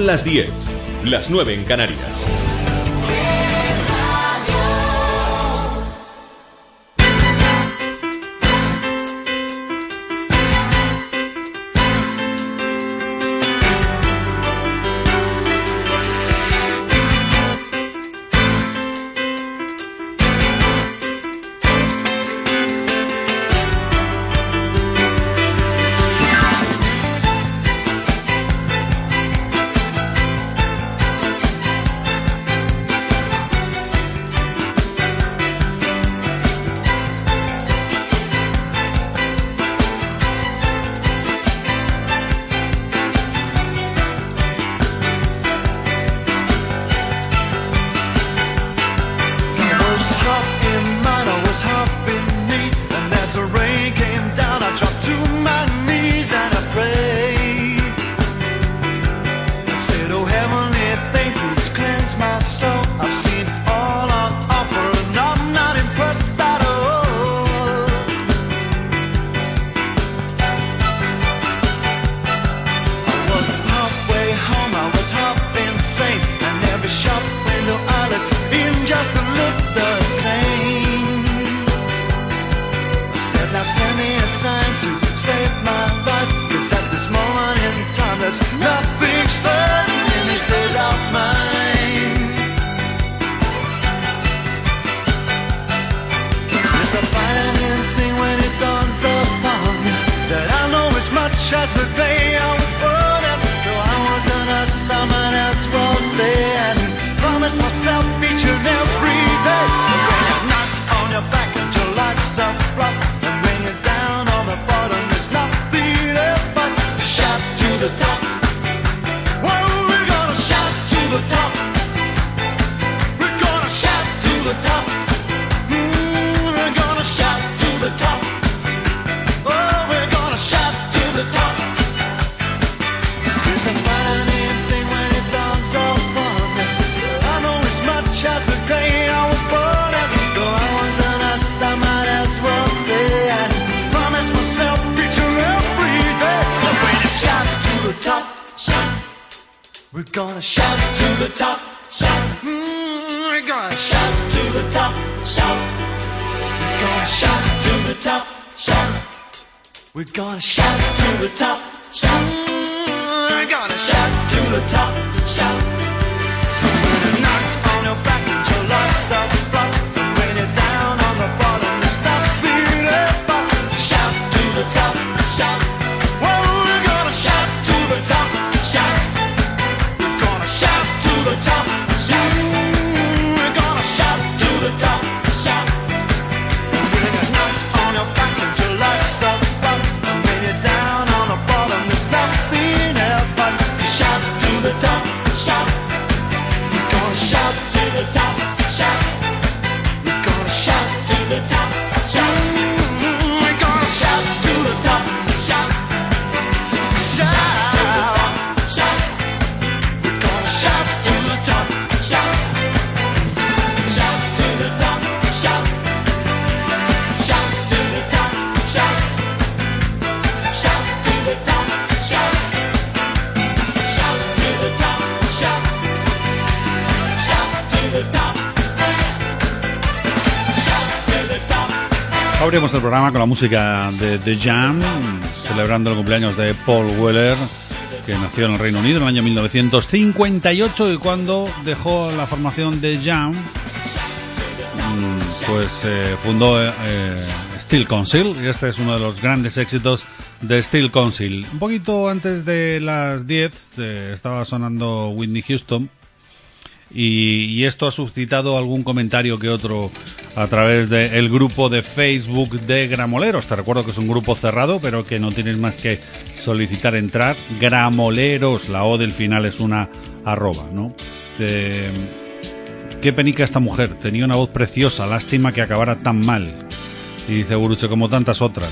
Las 10, las 9 en Canarias. Mm, we're gonna shout to the top. Oh, we're gonna shout to the top. When. I know as much as the day I was born. Though I was an ass, I might as well stay. Promise myself every day. We're shout to the top. Shout. We're gonna shout to the top the top, shout. We're gonna shout to the top, shout. We're gonna shout to the top, shout. We're mm, gonna shout to the top, shout. So when the knocks on your back and your locks are block, and when you're down on the bottom, you stop beat a spot. Shout to the top, shout. Well, we're gonna shout to the top, shout. We're gonna shout to the top. Abrimos el programa con la música de The Jam, celebrando el cumpleaños de Paul Weller, que nació en el Reino Unido en el año 1958 y cuando dejó la formación de Jam, mm, pues eh, fundó eh, Steel Council y este es uno de los grandes éxitos de Steel Council. Un poquito antes de las 10 eh, estaba sonando Whitney Houston y, esto ha suscitado algún comentario que otro a través del grupo de Facebook de Gramoleros. Te recuerdo que es un grupo cerrado, pero que no tienes más que solicitar entrar. Gramoleros, la O del final es una arroba, ¿no? Qué penica esta mujer, tenía una voz preciosa, lástima que acabara tan mal. Y dice Guruche, como tantas otras.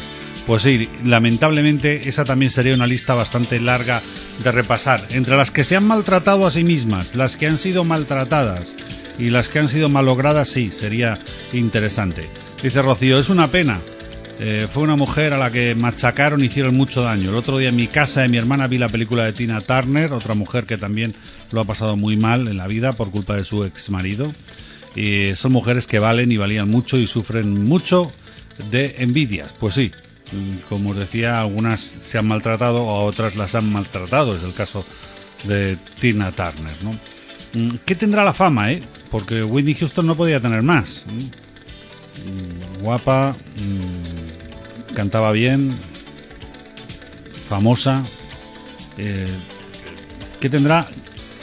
Pues sí, lamentablemente esa también sería una lista bastante larga de repasar. Entre las que se han maltratado a sí mismas, las que han sido maltratadas y las que han sido malogradas, sí, sería interesante. Dice Rocío, es una pena. Eh, fue una mujer a la que machacaron hicieron mucho daño. El otro día en mi casa de mi hermana vi la película de Tina Turner, otra mujer que también lo ha pasado muy mal en la vida por culpa de su ex marido. Son mujeres que valen y valían mucho y sufren mucho de envidias. Pues sí, como os decía, algunas se han maltratado, a otras las han maltratado. Es el caso de Tina Turner. Mm, ¿Qué tendrá la fama, eh? Porque Whitney Houston no podía tener más. Mm, guapa, mm, cantaba bien, famosa. Eh, ¿Qué tendrá?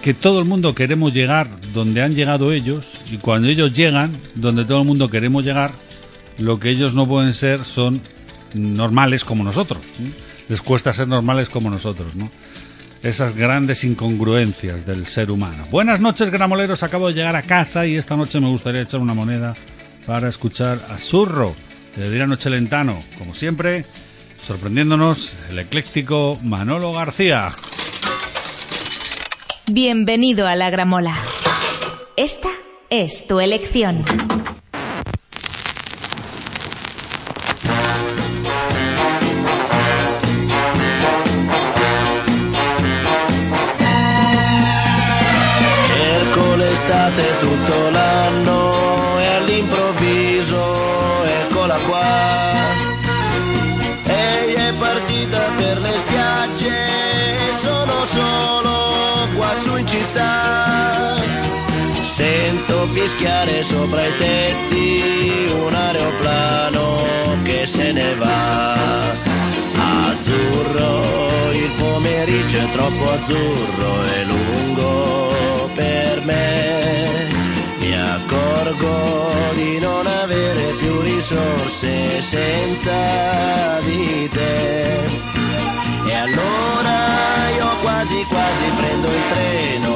Que todo el mundo queremos llegar donde han llegado ellos y cuando ellos llegan donde todo el mundo queremos llegar, lo que ellos no pueden ser son normales como nosotros. Les cuesta ser normales como nosotros, ¿no? Esas grandes incongruencias del ser humano. Buenas noches, gramoleros. Acabo de llegar a casa y esta noche me gustaría echar una moneda para escuchar a Zurro de Dirano Chelentano. Como siempre, sorprendiéndonos, el ecléctico Manolo García. Bienvenido a la gramola. Esta es tu elección. Fischiare sopra i tetti un aeroplano che se ne va. Azzurro, il pomeriggio è troppo azzurro e lungo per me. Mi accorgo di non avere più risorse senza di te. E allora io quasi quasi prendo il treno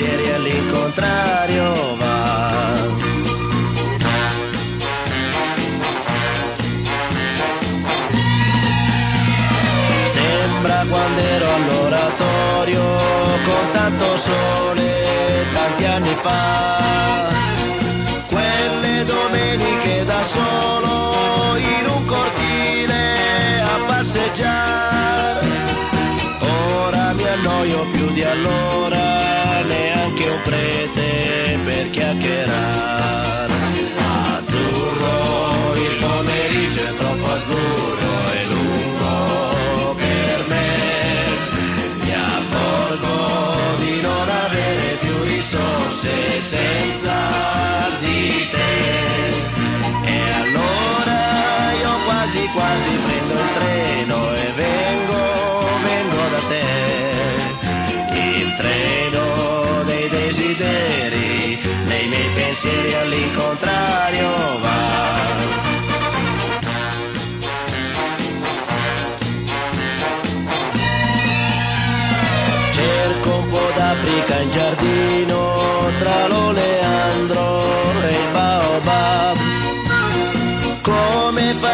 pensieri all'incontrario va. Sembra quando ero all'oratorio con tanto sole tanti anni fa. Quelle domeniche da solo in un cortile a passeggiare. Ora mi annoio più di allora, un prete per chiacchierare. Azzurro, il pomeriggio è troppo azzurro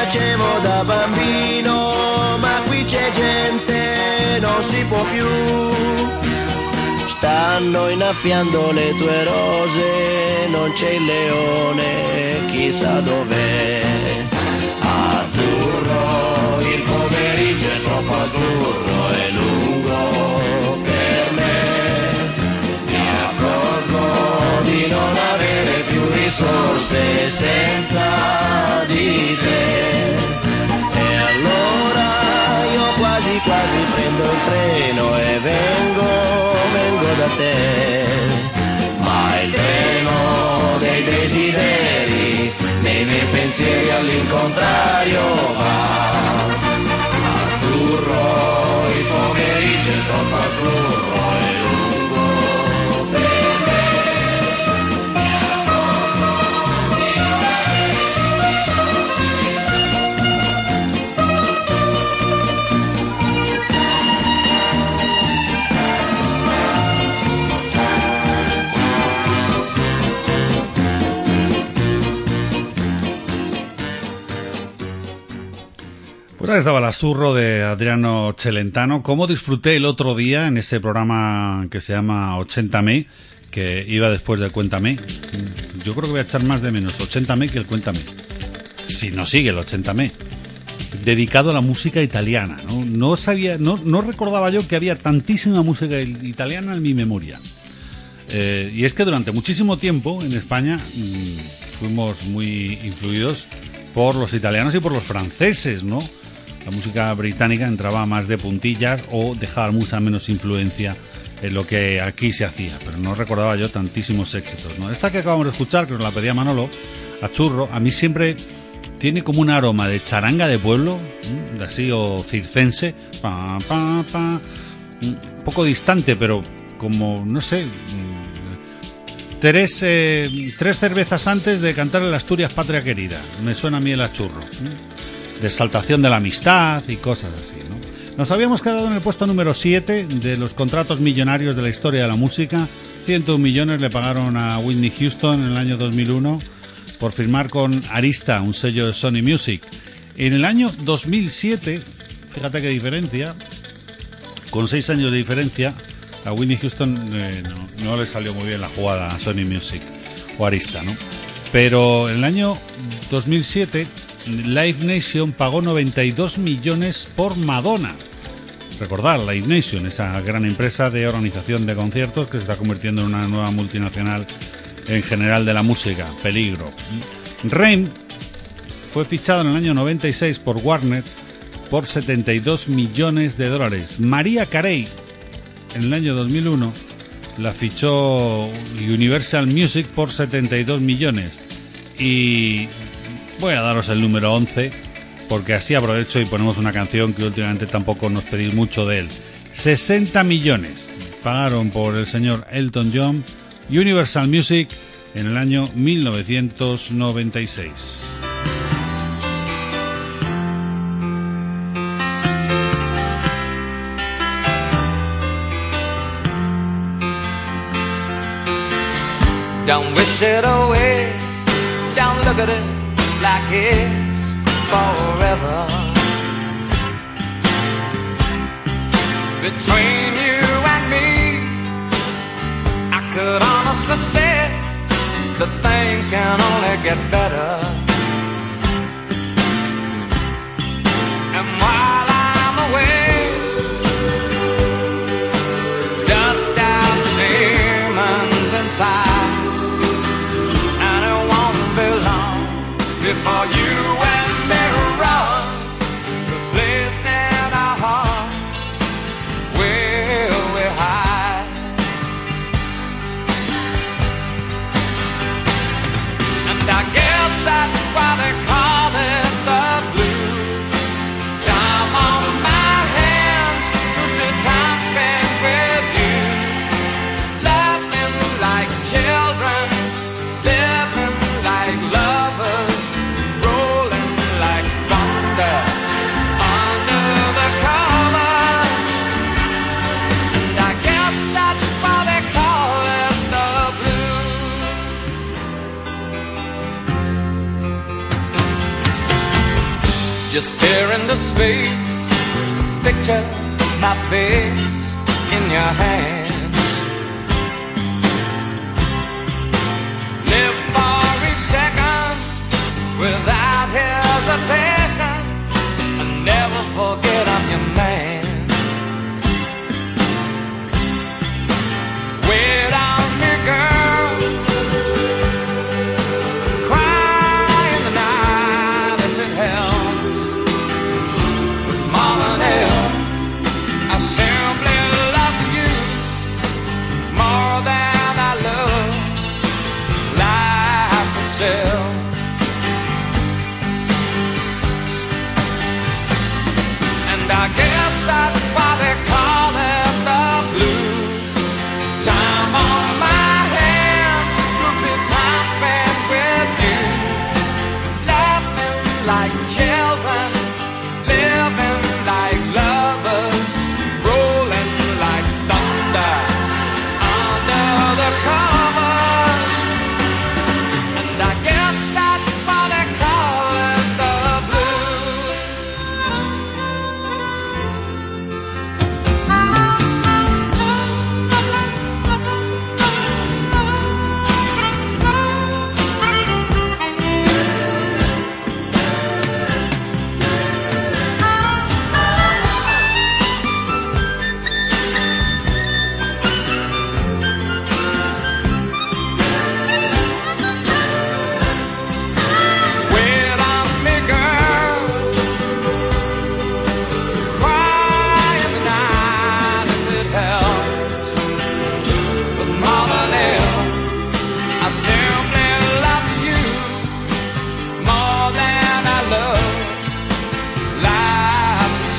facevo da bambino, ma qui c'è gente, non si può più. Stanno innaffiando le tue rose, non c'è il leone, chissà dov'è. Azzurro, il pomeriggio treno e vengo, vengo da te. Ma il treno dei desideri, nei miei pensieri all'incontrario va. Pues ahí estaba el azurro de Adriano Celentano. ¿Cómo disfruté el otro día en ese programa que se llama 80me, que iba después de Cuéntame? Yo creo que voy a echar más de menos 80me que el Cuéntame. Si no sigue el 80me. Dedicado a la música italiana. No, no sabía, no, recordaba yo que había tantísima música italiana en mi memoria. Eh, y es que durante muchísimo tiempo en España mm, fuimos muy influidos por los italianos y por los franceses, ¿no? La música británica entraba más de puntillas o dejaba mucha menos influencia en lo que aquí se hacía, pero no recordaba yo tantísimos éxitos, ¿no? Esta que acabamos de escuchar, que nos la pedía Manolo, a churro, a mí siempre tiene como un aroma de charanga de pueblo, ¿m? así o circense, pa, pa, pa, poco distante, pero como, no sé, tres, eh, tres cervezas antes de cantar el Asturias Patria Querida. Me suena a mí el achurro. De exaltación de la amistad y cosas así, ¿no? Nos habíamos quedado en el puesto número 7 de los contratos millonarios de la historia de la música. 101 millones le pagaron a Whitney Houston en el año 2001 por firmar con Arista, un sello de Sony Music. En el año 2007, fíjate qué diferencia, con seis años de diferencia, a Whitney Houston eh, no, no le salió muy bien la jugada a Sony Music o Arista, ¿no? Pero en el año 2007, Live Nation pagó 92 millones por Madonna. Recordar, Live Nation, esa gran empresa de organización de conciertos que se está convirtiendo en una nueva multinacional en general de la música, peligro. Rain fue fichado en el año 96 por Warner por 72 millones de dólares. María Carey en el año 2001 la fichó Universal Music por 72 millones. Y voy a daros el número 11 porque así aprovecho y ponemos una canción que últimamente tampoco nos pedís mucho de él. 60 millones pagaron por el señor Elton John Universal Music en el año 1996. Don't wish it away. Don't look at it like it's forever. Between you and me, I could honestly say that things can only get better. And while I'm away, dust out the demons inside. Are you face, picture my face.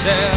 Yeah.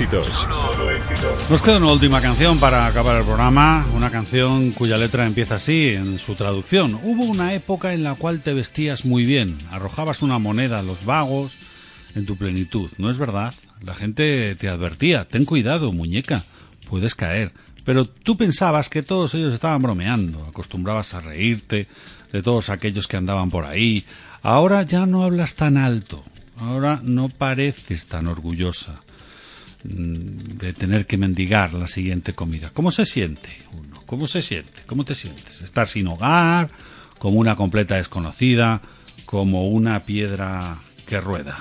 Solo éxitos. Nos queda una última canción para acabar el programa, una canción cuya letra empieza así en su traducción. Hubo una época en la cual te vestías muy bien, arrojabas una moneda a los vagos en tu plenitud, ¿no es verdad? La gente te advertía, ten cuidado, muñeca, puedes caer. Pero tú pensabas que todos ellos estaban bromeando, acostumbrabas a reírte de todos aquellos que andaban por ahí. Ahora ya no hablas tan alto, ahora no pareces tan orgullosa de tener que mendigar la siguiente comida. ¿Cómo se siente uno? ¿Cómo se siente? ¿Cómo te sientes? Estar sin hogar, como una completa desconocida, como una piedra que rueda.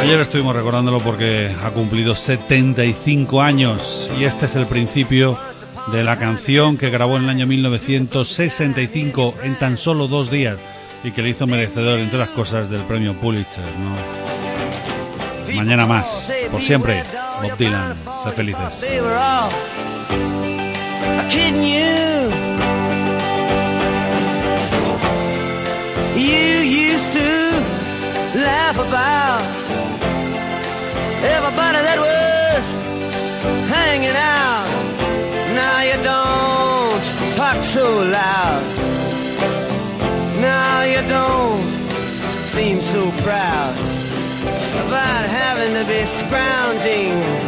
Ayer estuvimos recordándolo porque ha cumplido 75 años y este es el principio de la canción que grabó en el año 1965 en tan solo dos días y que le hizo merecedor, entre las cosas, del premio Pulitzer. ¿no? Mañana más, por siempre, Bob Dylan. Sé felices. Be scrounging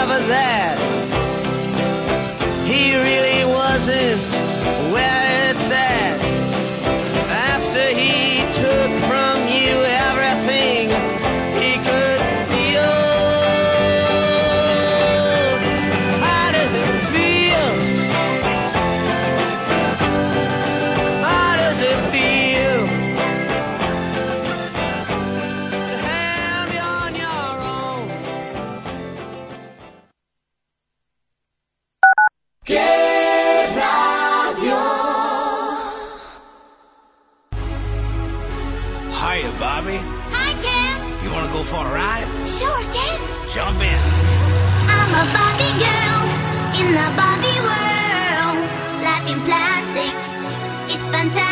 ever there. For a ride? Sure, Ken. Jump in. I'm a Barbie girl in the Barbie world. Life in plastic, it's fantastic.